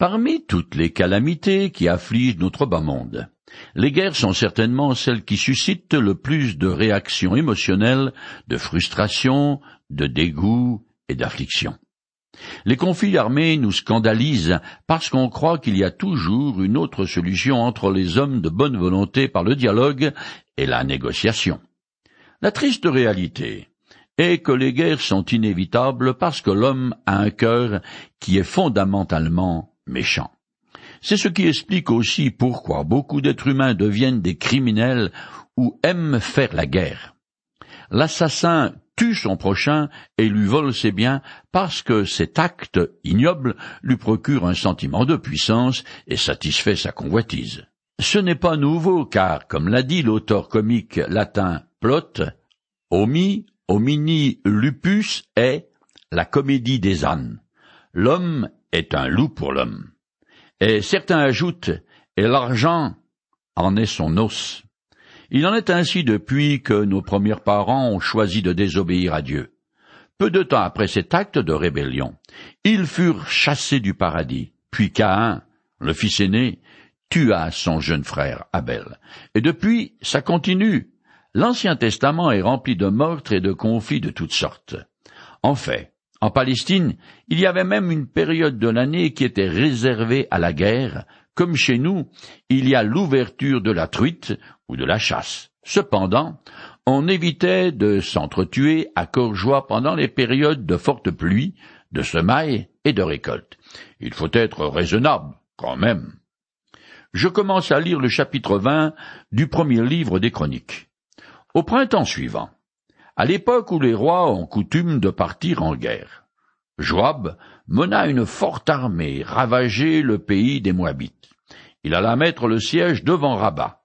Parmi toutes les calamités qui affligent notre bas monde, les guerres sont certainement celles qui suscitent le plus de réactions émotionnelles, de frustration, de dégoût et d'affliction. Les conflits armés nous scandalisent parce qu'on croit qu'il y a toujours une autre solution entre les hommes de bonne volonté par le dialogue et la négociation. La triste réalité est que les guerres sont inévitables parce que l'homme a un cœur qui est fondamentalement méchants. C'est ce qui explique aussi pourquoi beaucoup d'êtres humains deviennent des criminels ou aiment faire la guerre. L'assassin tue son prochain et lui vole ses biens parce que cet acte ignoble lui procure un sentiment de puissance et satisfait sa convoitise. Ce n'est pas nouveau car, comme l'a dit l'auteur comique latin Plot, Homi homini lupus est la comédie des ânes. L'homme est un loup pour l'homme. Et certains ajoutent, et l'argent en est son os. Il en est ainsi depuis que nos premiers parents ont choisi de désobéir à Dieu. Peu de temps après cet acte de rébellion, ils furent chassés du paradis, puis Caïn, le fils aîné, tua son jeune frère Abel. Et depuis, ça continue. L'Ancien Testament est rempli de meurtres et de conflits de toutes sortes. En fait, en Palestine, il y avait même une période de l'année qui était réservée à la guerre, comme chez nous, il y a l'ouverture de la truite ou de la chasse. Cependant, on évitait de s'entretuer à corps pendant les périodes de fortes pluies, de semailles et de récolte. Il faut être raisonnable, quand même. Je commence à lire le chapitre 20 du premier livre des Chroniques. Au printemps suivant, à l'époque où les rois ont coutume de partir en guerre. Joab mena une forte armée ravager le pays des Moabites. Il alla mettre le siège devant Rabat.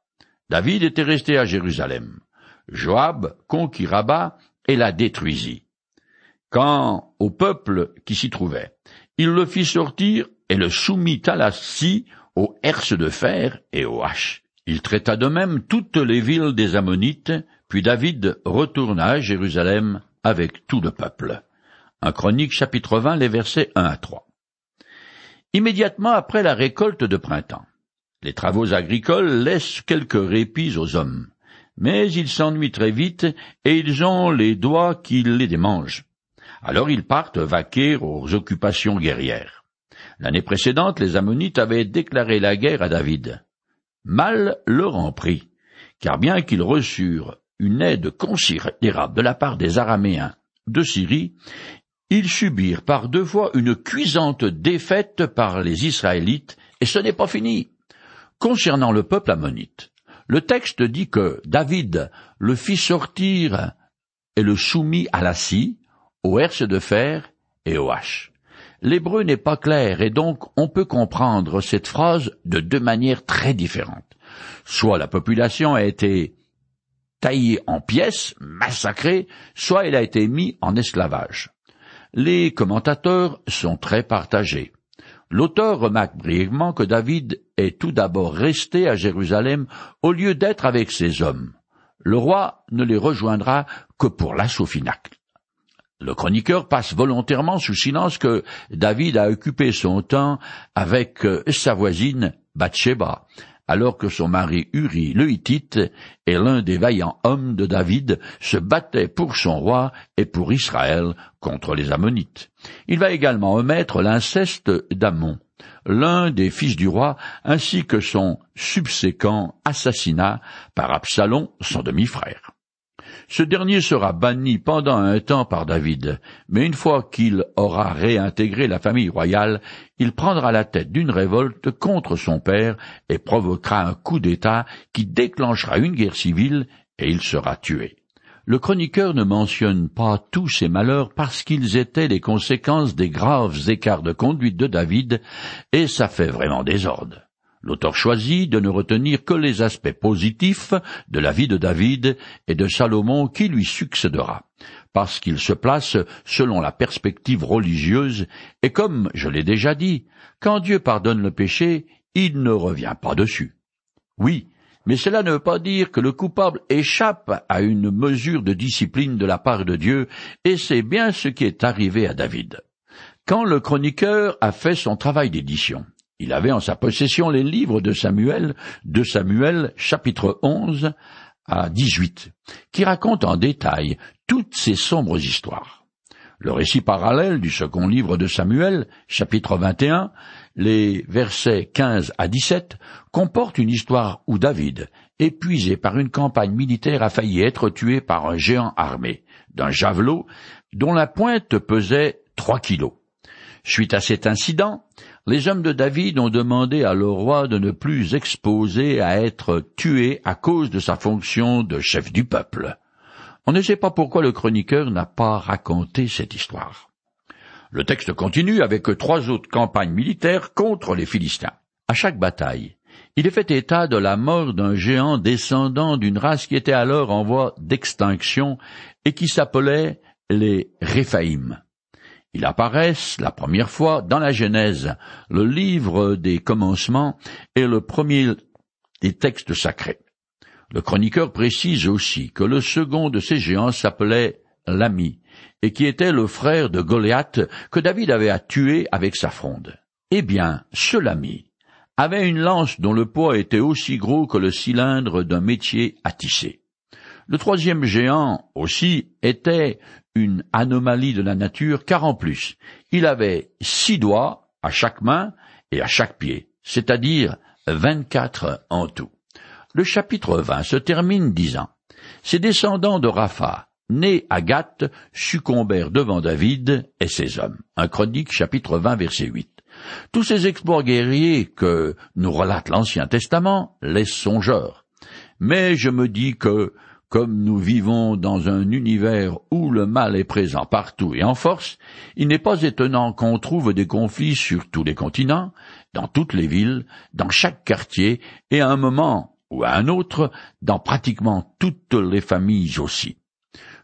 David était resté à Jérusalem. Joab conquit Rabat et la détruisit. Quant au peuple qui s'y trouvait, il le fit sortir et le soumit à la scie, aux herses de fer et aux haches. Il traita de même toutes les villes des Ammonites, puis David retourna à Jérusalem avec tout le peuple. Un chronique chapitre 20 les versets 1 à 3. Immédiatement après la récolte de printemps, les travaux agricoles laissent quelques répits aux hommes, mais ils s'ennuient très vite et ils ont les doigts qui les démangent. Alors ils partent vaquer aux occupations guerrières. L'année précédente, les Ammonites avaient déclaré la guerre à David. Mal leur en prit, car bien qu'ils reçurent une aide considérable de la part des Araméens de Syrie, ils subirent par deux fois une cuisante défaite par les Israélites, et ce n'est pas fini. Concernant le peuple ammonite, le texte dit que David le fit sortir et le soumit à la scie, aux herses de fer et aux haches. L'hébreu n'est pas clair et donc on peut comprendre cette phrase de deux manières très différentes. Soit la population a été taillée en pièces, massacrée, soit elle a été mise en esclavage. Les commentateurs sont très partagés. L'auteur remarque brièvement que David est tout d'abord resté à Jérusalem au lieu d'être avec ses hommes. Le roi ne les rejoindra que pour l'assaut final. Le chroniqueur passe volontairement sous silence que David a occupé son temps avec euh, sa voisine Bathsheba, alors que son mari Uri le Hittite et l'un des vaillants hommes de David se battaient pour son roi et pour Israël contre les Ammonites. Il va également omettre l'inceste d'Ammon, l'un des fils du roi, ainsi que son subséquent assassinat par Absalom, son demi-frère. Ce dernier sera banni pendant un temps par David, mais une fois qu'il aura réintégré la famille royale, il prendra la tête d'une révolte contre son père et provoquera un coup d'État qui déclenchera une guerre civile et il sera tué. Le chroniqueur ne mentionne pas tous ces malheurs parce qu'ils étaient les conséquences des graves écarts de conduite de David, et ça fait vraiment désordre. L'auteur choisit de ne retenir que les aspects positifs de la vie de David et de Salomon qui lui succédera, parce qu'il se place selon la perspective religieuse, et comme je l'ai déjà dit, quand Dieu pardonne le péché, il ne revient pas dessus. Oui, mais cela ne veut pas dire que le coupable échappe à une mesure de discipline de la part de Dieu, et c'est bien ce qui est arrivé à David. Quand le chroniqueur a fait son travail d'édition, Il avait en sa possession les livres de Samuel, de Samuel chapitre 11 à 18, qui racontent en détail toutes ces sombres histoires. Le récit parallèle du second livre de Samuel, chapitre 21, les versets 15 à 17, comporte une histoire où David, épuisé par une campagne militaire, a failli être tué par un géant armé, d'un javelot, dont la pointe pesait trois kilos. Suite à cet incident, les hommes de David ont demandé à le roi de ne plus exposer à être tué à cause de sa fonction de chef du peuple. On ne sait pas pourquoi le chroniqueur n'a pas raconté cette histoire. Le texte continue avec trois autres campagnes militaires contre les Philistins. À chaque bataille, il est fait état de la mort d'un géant descendant d'une race qui était alors en voie d'extinction et qui s'appelait les Réphaïm. Apparaissent la première fois dans la Genèse, le livre des commencements et le premier des textes sacrés. Le chroniqueur précise aussi que le second de ces géants s'appelait l'ami, et qui était le frère de Goliath que David avait à tuer avec sa fronde. Eh bien, ce l'ami avait une lance dont le poids était aussi gros que le cylindre d'un métier à tisser. Le troisième géant aussi était une anomalie de la nature, car en plus, il avait six doigts à chaque main et à chaque pied, c'est-à-dire vingt-quatre en tout. Le chapitre 20 se termine disant Ces descendants de Rapha, nés à Gath, succombèrent devant David et ses hommes. Un chronique chapitre 20 verset 8. Tous ces exploits guerriers que nous relate l'Ancien Testament laissent songeurs. Mais je me dis que, comme nous vivons dans un univers où le mal est présent partout et en force, il n'est pas étonnant qu'on trouve des conflits sur tous les continents, dans toutes les villes, dans chaque quartier, et à un moment ou à un autre dans pratiquement toutes les familles aussi.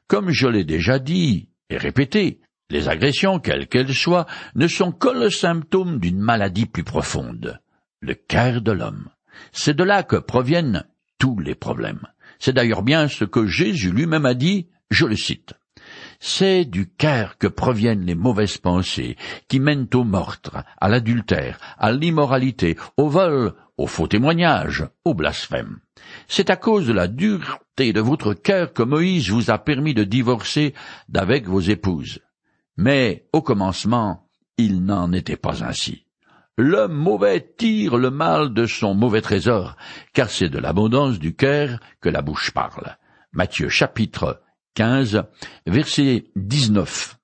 Comme je l'ai déjà dit et répété, les agressions, quelles qu'elles soient, ne sont que le symptôme d'une maladie plus profonde, le cœur de l'homme. C'est de là que proviennent tous les problèmes. C'est d'ailleurs bien ce que Jésus lui-même a dit, je le cite. C'est du cœur que proviennent les mauvaises pensées qui mènent au meurtre, à l'adultère, à l'immoralité, au vol, au faux témoignage, au blasphème. C'est à cause de la dureté de votre cœur que Moïse vous a permis de divorcer d'avec vos épouses. Mais, au commencement, il n'en était pas ainsi. L'homme mauvais tire le mal de son mauvais trésor, car c'est de l'abondance du cœur que la bouche parle. Matthieu chapitre 15, verset 19.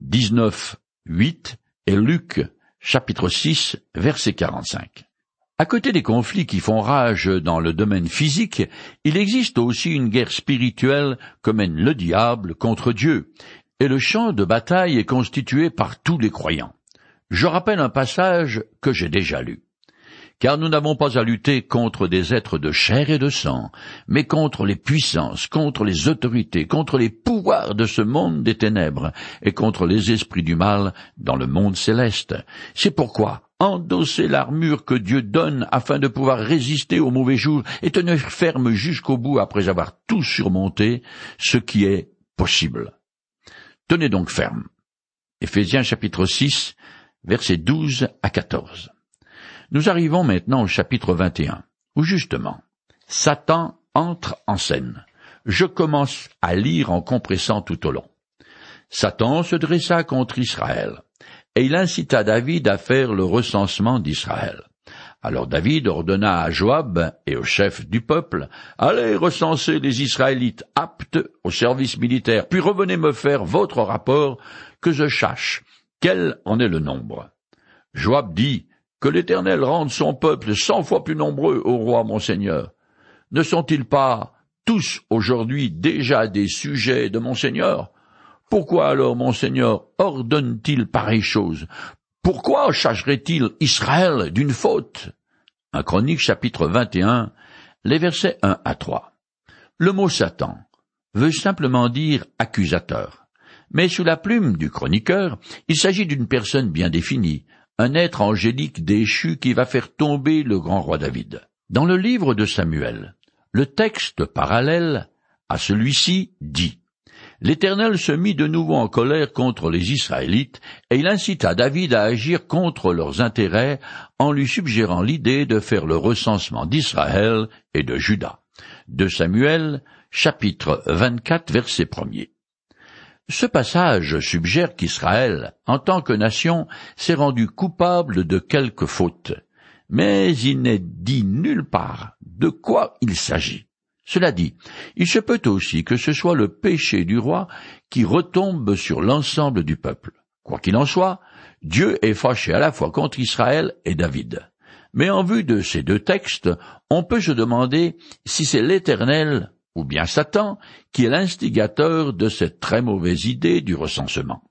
19, 8 et Luc chapitre 6, verset 45. À côté des conflits qui font rage dans le domaine physique, il existe aussi une guerre spirituelle que mène le diable contre Dieu, et le champ de bataille est constitué par tous les croyants. Je rappelle un passage que j'ai déjà lu car nous n'avons pas à lutter contre des êtres de chair et de sang, mais contre les puissances, contre les autorités, contre les pouvoirs de ce monde des ténèbres, et contre les esprits du mal dans le monde céleste. C'est pourquoi endossez l'armure que Dieu donne afin de pouvoir résister aux mauvais jours et tenir ferme jusqu'au bout après avoir tout surmonté, ce qui est possible. Tenez donc ferme. Éphésiens chapitre 6, versets 12 à 14. Nous arrivons maintenant au chapitre 21, où justement, Satan entre en scène. Je commence à lire en compressant tout au long. Satan se dressa contre Israël, et il incita David à faire le recensement d'Israël. Alors David ordonna à Joab et au chef du peuple, Allez recenser les Israélites aptes au service militaire, puis revenez me faire votre rapport, que je cherche quel en est le nombre? Joab dit, que l'Éternel rende son peuple cent fois plus nombreux, ô roi mon Seigneur. Ne sont-ils pas tous aujourd'hui déjà des sujets de mon Seigneur? Pourquoi alors mon Seigneur ordonne-t-il pareille chose? Pourquoi chargerait-il Israël d'une faute? Un Chronique chapitre 21, les versets 1 à 3. Le mot Satan veut simplement dire accusateur. Mais sous la plume du chroniqueur, il s'agit d'une personne bien définie, un être angélique déchu qui va faire tomber le grand roi David. Dans le livre de Samuel, le texte parallèle à celui-ci dit L'Éternel se mit de nouveau en colère contre les Israélites, et il incita David à agir contre leurs intérêts en lui suggérant l'idée de faire le recensement d'Israël et de Juda. De Samuel, chapitre 24, verset 1 Ce passage suggère qu'Israël, en tant que nation, s'est rendu coupable de quelques fautes, mais il n'est dit nulle part de quoi il s'agit. Cela dit, il se peut aussi que ce soit le péché du roi qui retombe sur l'ensemble du peuple. Quoi qu'il en soit, Dieu est fâché à la fois contre Israël et David. Mais en vue de ces deux textes, on peut se demander si c'est l'Éternel ou bien Satan qui est l'instigateur de cette très mauvaise idée du recensement.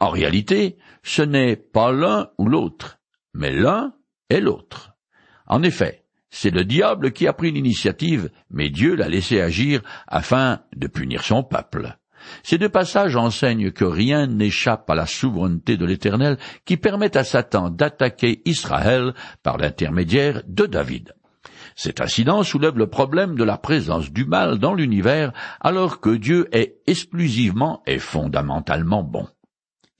En réalité, ce n'est pas l'un ou l'autre, mais l'un et l'autre. En effet, c'est le diable qui a pris l'initiative, mais Dieu l'a laissé agir afin de punir son peuple. Ces deux passages enseignent que rien n'échappe à la souveraineté de l'Éternel qui permet à Satan d'attaquer Israël par l'intermédiaire de David. Cet incident soulève le problème de la présence du mal dans l'univers alors que Dieu est exclusivement et fondamentalement bon.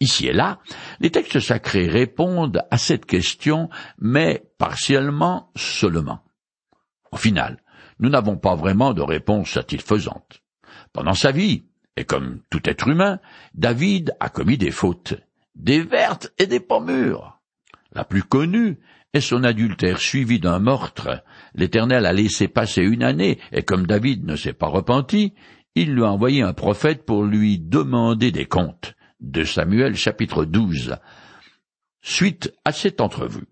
Ici et là, les textes sacrés répondent à cette question, mais partiellement seulement. Au final, nous n'avons pas vraiment de réponse satisfaisante. Pendant sa vie, et comme tout être humain, David a commis des fautes, des vertes et des pommures. La plus connue est son adultère suivi d'un meurtre. L'Éternel a laissé passer une année, et comme David ne s'est pas repenti, il lui a envoyé un prophète pour lui demander des comptes de Samuel chapitre 12. Suite à cette entrevue,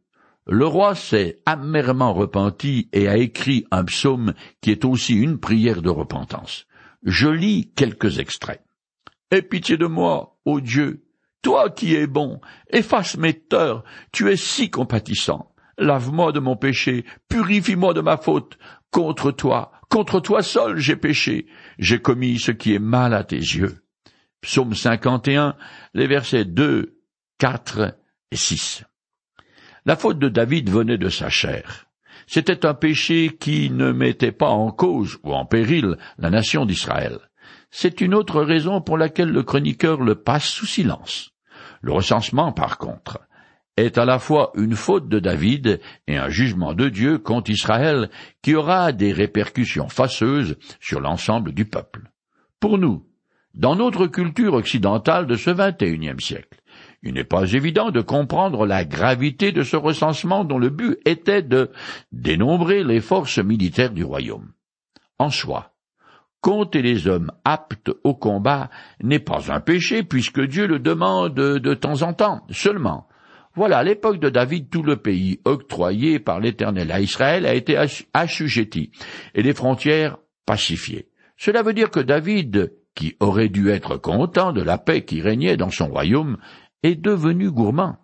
le roi s'est amèrement repenti et a écrit un psaume qui est aussi une prière de repentance. Je lis quelques extraits. Aie pitié de moi, ô Dieu, toi qui es bon, efface mes torts, tu es si compatissant. Lave-moi de mon péché, purifie-moi de ma faute. Contre toi, contre toi seul j'ai péché, j'ai commis ce qui est mal à tes yeux. Psaume 51, les versets 2, 4 et 6. La faute de David venait de sa chair. C'était un péché qui ne mettait pas en cause ou en péril la nation d'Israël. C'est une autre raison pour laquelle le chroniqueur le passe sous silence. Le recensement, par contre, est à la fois une faute de David et un jugement de Dieu contre Israël qui aura des répercussions fâcheuses sur l'ensemble du peuple. Pour nous, dans notre culture occidentale de ce XXIe siècle, il n'est pas évident de comprendre la gravité de ce recensement dont le but était de dénombrer les forces militaires du royaume. En soi, compter les hommes aptes au combat n'est pas un péché puisque Dieu le demande de temps en temps seulement. Voilà, à l'époque de David, tout le pays octroyé par l'Éternel à Israël a été assujetti et les frontières pacifiées. Cela veut dire que David qui aurait dû être content de la paix qui régnait dans son royaume, est devenu gourmand.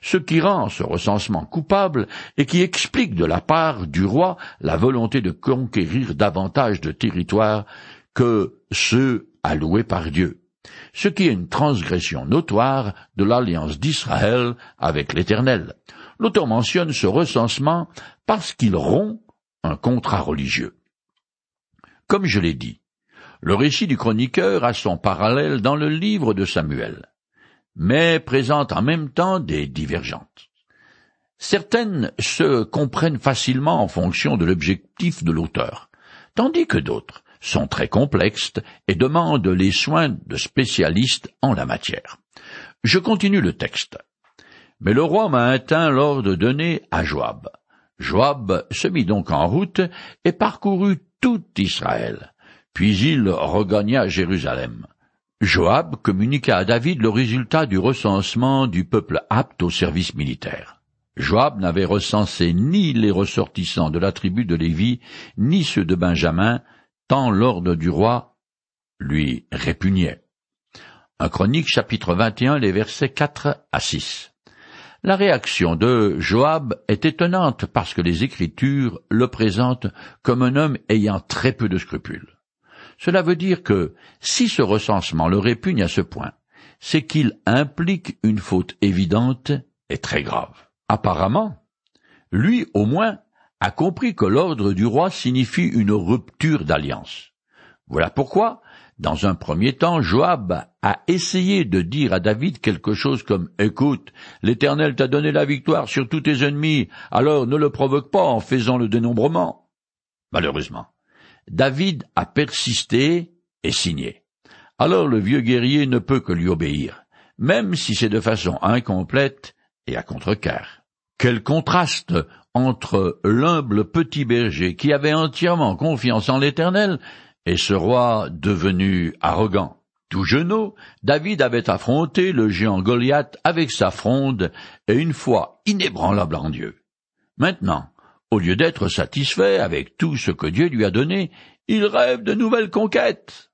Ce qui rend ce recensement coupable et qui explique de la part du roi la volonté de conquérir davantage de territoires que ceux alloués par Dieu, ce qui est une transgression notoire de l'alliance d'Israël avec l'Éternel. L'auteur mentionne ce recensement parce qu'il rompt un contrat religieux. Comme je l'ai dit, le récit du chroniqueur a son parallèle dans le livre de Samuel, mais présente en même temps des divergentes. Certaines se comprennent facilement en fonction de l'objectif de l'auteur, tandis que d'autres sont très complexes et demandent les soins de spécialistes en la matière. Je continue le texte. Mais le roi m'a atteint l'ordre donné à Joab. Joab se mit donc en route et parcourut tout Israël. Puis il regagna Jérusalem. Joab communiqua à David le résultat du recensement du peuple apte au service militaire. Joab n'avait recensé ni les ressortissants de la tribu de Lévi, ni ceux de Benjamin, tant l'ordre du roi lui répugnait. Un chronique chapitre 21 les versets 4 à 6. La réaction de Joab est étonnante parce que les Écritures le présentent comme un homme ayant très peu de scrupules. Cela veut dire que si ce recensement le répugne à ce point, c'est qu'il implique une faute évidente et très grave. Apparemment, lui au moins a compris que l'ordre du roi signifie une rupture d'alliance. Voilà pourquoi Dans un premier temps, Joab a essayé de dire à David quelque chose comme Écoute, l'Éternel t'a donné la victoire sur tous tes ennemis, alors ne le provoque pas en faisant le dénombrement. Malheureusement, David a persisté et signé. Alors le vieux guerrier ne peut que lui obéir, même si c'est de façon incomplète et à contre-cœur. Quel contraste entre l'humble petit berger qui avait entièrement confiance en l'Éternel et ce roi devenu arrogant. Tout genou, David avait affronté le géant Goliath avec sa fronde et une foi inébranlable en Dieu. Maintenant, au lieu d'être satisfait avec tout ce que Dieu lui a donné, il rêve de nouvelles conquêtes.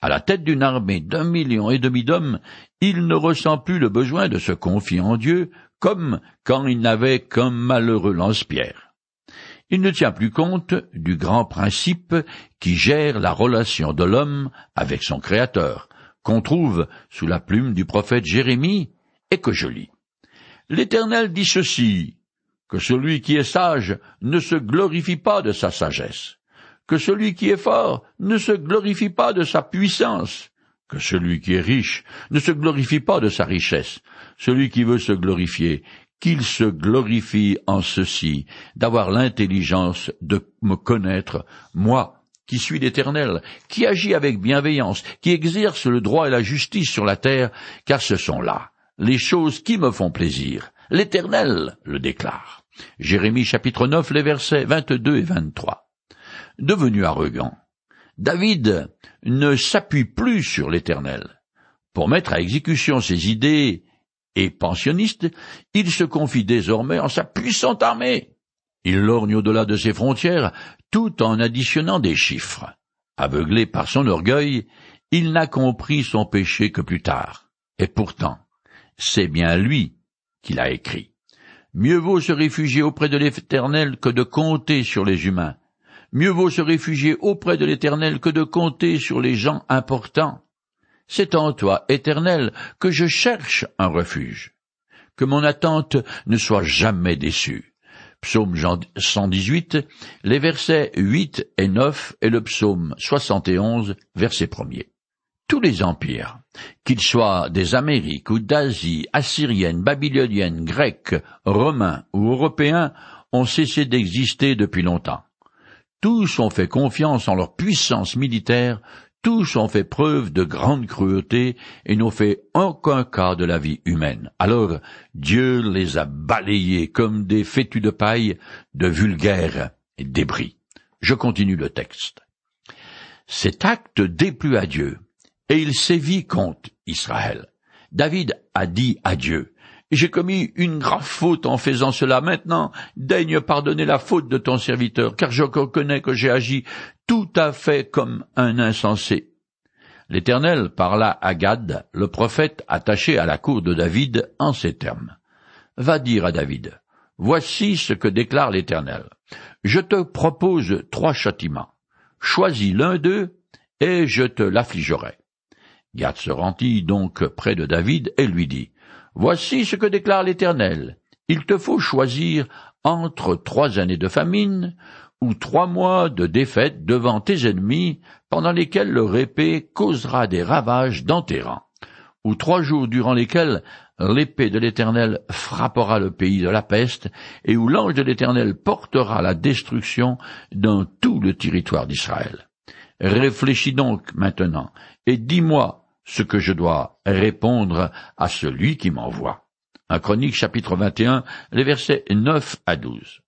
À la tête d'une armée d'un million et demi d'hommes, il ne ressent plus le besoin de se confier en Dieu comme quand il n'avait qu'un malheureux lance-pierre. Il ne tient plus compte du grand principe qui gère la relation de l'homme avec son Créateur, qu'on trouve sous la plume du prophète Jérémie et que je lis. L'Éternel dit ceci, que celui qui est sage ne se glorifie pas de sa sagesse, que celui qui est fort ne se glorifie pas de sa puissance, que celui qui est riche ne se glorifie pas de sa richesse, celui qui veut se glorifier, qu'il se glorifie en ceci, d'avoir l'intelligence de me connaître, moi, qui suis l'Éternel, qui agis avec bienveillance, qui exerce le droit et la justice sur la terre, car ce sont là les choses qui me font plaisir. L'Éternel le déclare. Jérémie chapitre 9, les versets 22 et 23. Devenu arrogant, David ne s'appuie plus sur l'Éternel. Pour mettre à exécution ses idées et pensionniste, il se confie désormais en sa puissante armée. Il lorgne au-delà de ses frontières tout en additionnant des chiffres. Aveuglé par son orgueil, il n'a compris son péché que plus tard. Et pourtant, c'est bien lui qui l'a écrit. Mieux vaut se réfugier auprès de l'Éternel que de compter sur les humains. Mieux vaut se réfugier auprès de l'Éternel que de compter sur les gens importants. C'est en toi, Éternel, que je cherche un refuge. Que mon attente ne soit jamais déçue. Psaume 118, les versets 8 et 9 et le psaume 71, verset 1er. Tous les empires, qu'ils soient des Amériques ou d'Asie, assyriennes, babyloniennes, grecs, romains ou européens, ont cessé d'exister depuis longtemps. Tous ont fait confiance en leur puissance militaire tous ont fait preuve de grande cruauté et n'ont fait aucun cas de la vie humaine. Alors Dieu les a balayés comme des fétus de paille de vulgaires débris. Je continue le texte. Cet acte déplut à Dieu, et il sévit contre Israël. David a dit à Dieu, j'ai commis une grave faute en faisant cela. Maintenant, daigne pardonner la faute de ton serviteur, car je reconnais que j'ai agi tout à fait comme un insensé. L'Éternel parla à Gad, le prophète attaché à la cour de David, en ces termes. Va dire à David, Voici ce que déclare l'Éternel. Je te propose trois châtiments. Choisis l'un d'eux, et je te l'affligerai. Gad se rendit donc près de David et lui dit, Voici ce que déclare l'Éternel. Il te faut choisir entre trois années de famine ou trois mois de défaite devant tes ennemis pendant lesquels leur épée causera des ravages dans tes rangs, ou trois jours durant lesquels l'épée de l'Éternel frappera le pays de la peste, et où l'ange de l'Éternel portera la destruction dans tout le territoire d'Israël. Réfléchis donc maintenant, et dis-moi ce que je dois répondre à celui qui m'envoie. Un chronique chapitre 21, les versets 9 à 12.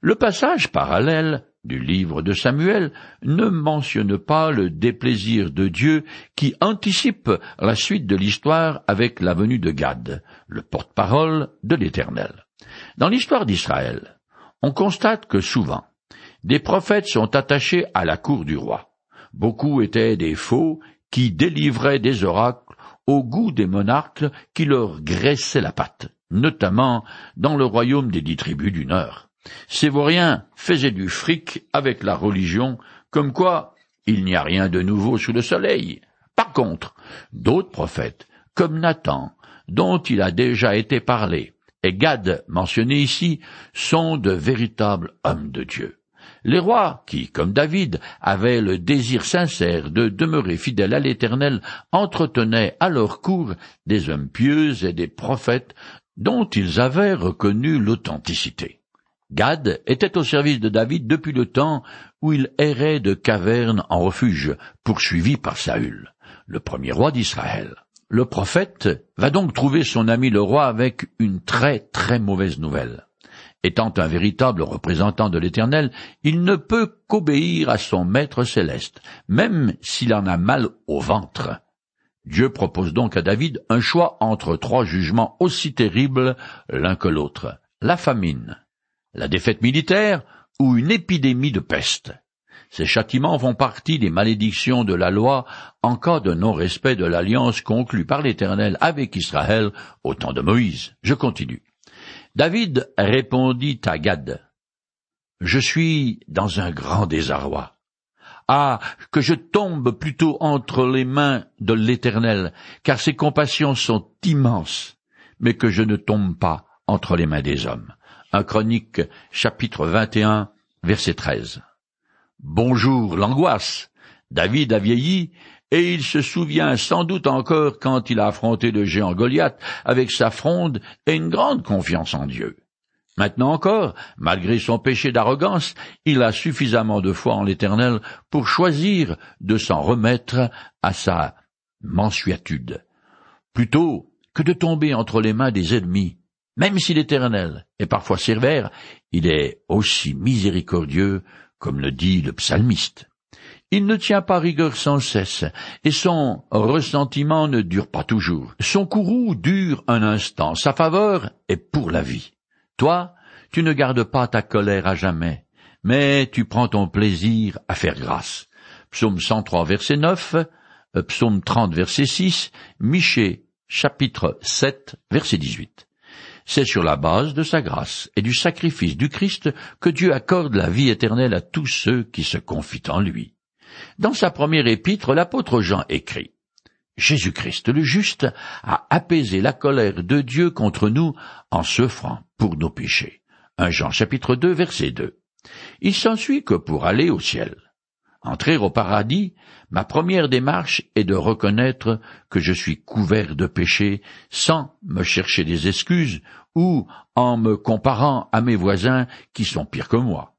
Le passage parallèle du livre de Samuel ne mentionne pas le déplaisir de Dieu qui anticipe la suite de l'histoire avec la venue de Gad, le porte-parole de l'Éternel. Dans l'histoire d'Israël, on constate que souvent, des prophètes sont attachés à la cour du roi. Beaucoup étaient des faux qui délivraient des oracles au goût des monarques qui leur graissaient la patte, notamment dans le royaume des dix tribus du Nord. Ces vauriens faisaient du fric avec la religion, comme quoi il n'y a rien de nouveau sous le soleil. Par contre, d'autres prophètes, comme Nathan, dont il a déjà été parlé, et Gad mentionné ici, sont de véritables hommes de Dieu. Les rois, qui, comme David, avaient le désir sincère de demeurer fidèles à l'Éternel, entretenaient à leur cour des hommes pieux et des prophètes dont ils avaient reconnu l'authenticité. Gad était au service de David depuis le temps où il errait de caverne en refuge, poursuivi par Saül, le premier roi d'Israël. Le prophète va donc trouver son ami le roi avec une très très mauvaise nouvelle. Étant un véritable représentant de l'Éternel, il ne peut qu'obéir à son Maître céleste, même s'il en a mal au ventre. Dieu propose donc à David un choix entre trois jugements aussi terribles l'un que l'autre. La famine, la défaite militaire ou une épidémie de peste. Ces châtiments font partie des malédictions de la loi en cas de non-respect de l'alliance conclue par l'Éternel avec Israël au temps de Moïse. Je continue. David répondit à Gad, Je suis dans un grand désarroi. Ah, que je tombe plutôt entre les mains de l'Éternel, car ses compassions sont immenses, mais que je ne tombe pas entre les mains des hommes. Un Chronique, chapitre 21, verset 13. Bonjour l'angoisse. David a vieilli, et il se souvient sans doute encore quand il a affronté le géant Goliath avec sa fronde et une grande confiance en Dieu. Maintenant encore, malgré son péché d'arrogance, il a suffisamment de foi en l'Éternel pour choisir de s'en remettre à sa mensuétude, plutôt que de tomber entre les mains des ennemis. Même si l'Éternel est parfois sévère, il est aussi miséricordieux, comme le dit le psalmiste. Il ne tient pas rigueur sans cesse, et son ressentiment ne dure pas toujours. Son courroux dure un instant, sa faveur est pour la vie. Toi, tu ne gardes pas ta colère à jamais, mais tu prends ton plaisir à faire grâce. Psaume 103 verset 9, euh, Psaume 30 verset 6, Michée chapitre 7 verset 18. C'est sur la base de sa grâce et du sacrifice du Christ que Dieu accorde la vie éternelle à tous ceux qui se confient en lui. Dans sa première épître, l'apôtre Jean écrit Jésus-Christ le juste a apaisé la colère de Dieu contre nous en s'offrant pour nos péchés. 1 Jean chapitre 2 verset 2. Il s'ensuit que pour aller au ciel, entrer au paradis, ma première démarche est de reconnaître que je suis couvert de péchés sans me chercher des excuses ou en me comparant à mes voisins qui sont pires que moi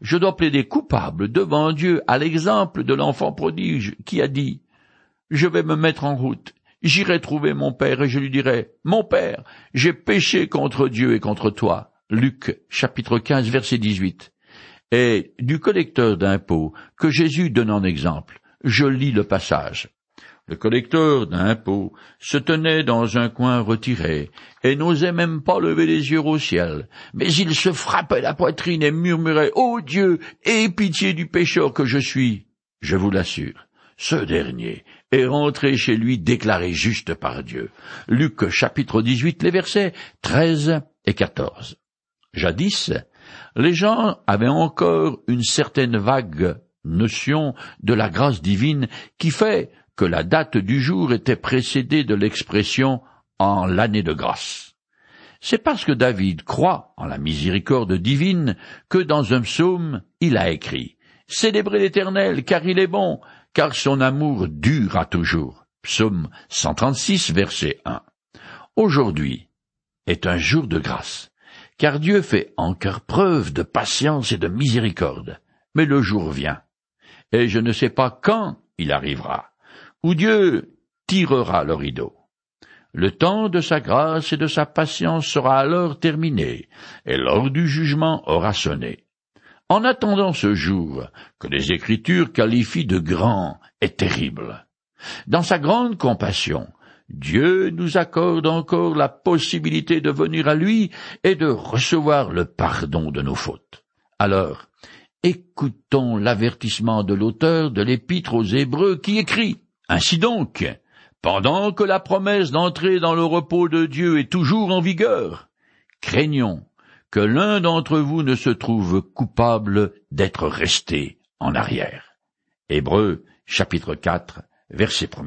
je dois plaider coupable devant Dieu à l'exemple de l'enfant prodige qui a dit Je vais me mettre en route, j'irai trouver mon père et je lui dirai Mon père, j'ai péché contre Dieu et contre toi. Luc chapitre 15 verset 18. Et du collecteur d'impôts que Jésus donne en exemple, je lis le passage. Le collecteur d'impôts se tenait dans un coin retiré, et n'osait même pas lever les yeux au ciel, mais il se frappait la poitrine et murmurait Ô oh Dieu, aie pitié du pécheur que je suis. Je vous l'assure, ce dernier est rentré chez lui déclaré juste par Dieu. Luc chapitre 18, les versets 13 et 14. Jadis, les gens avaient encore une certaine vague notion de la grâce divine qui fait que la date du jour était précédée de l'expression en l'année de grâce. C'est parce que David croit en la miséricorde divine que dans un psaume il a écrit Célébrez l'Éternel, car il est bon, car son amour dure à toujours. Psaume 136, verset 1. Aujourd'hui est un jour de grâce, car Dieu fait encore preuve de patience et de miséricorde. Mais le jour vient, et je ne sais pas quand il arrivera où Dieu tirera le rideau. Le temps de sa grâce et de sa patience sera alors terminé, et l'heure du jugement aura sonné. En attendant ce jour, que les Écritures qualifient de grand et terrible, dans sa grande compassion, Dieu nous accorde encore la possibilité de venir à lui et de recevoir le pardon de nos fautes. Alors, écoutons l'avertissement de l'auteur de l'Épître aux Hébreux qui écrit ainsi donc, pendant que la promesse d'entrer dans le repos de Dieu est toujours en vigueur, craignons que l'un d'entre vous ne se trouve coupable d'être resté en arrière. Hébreux chapitre 4 verset 1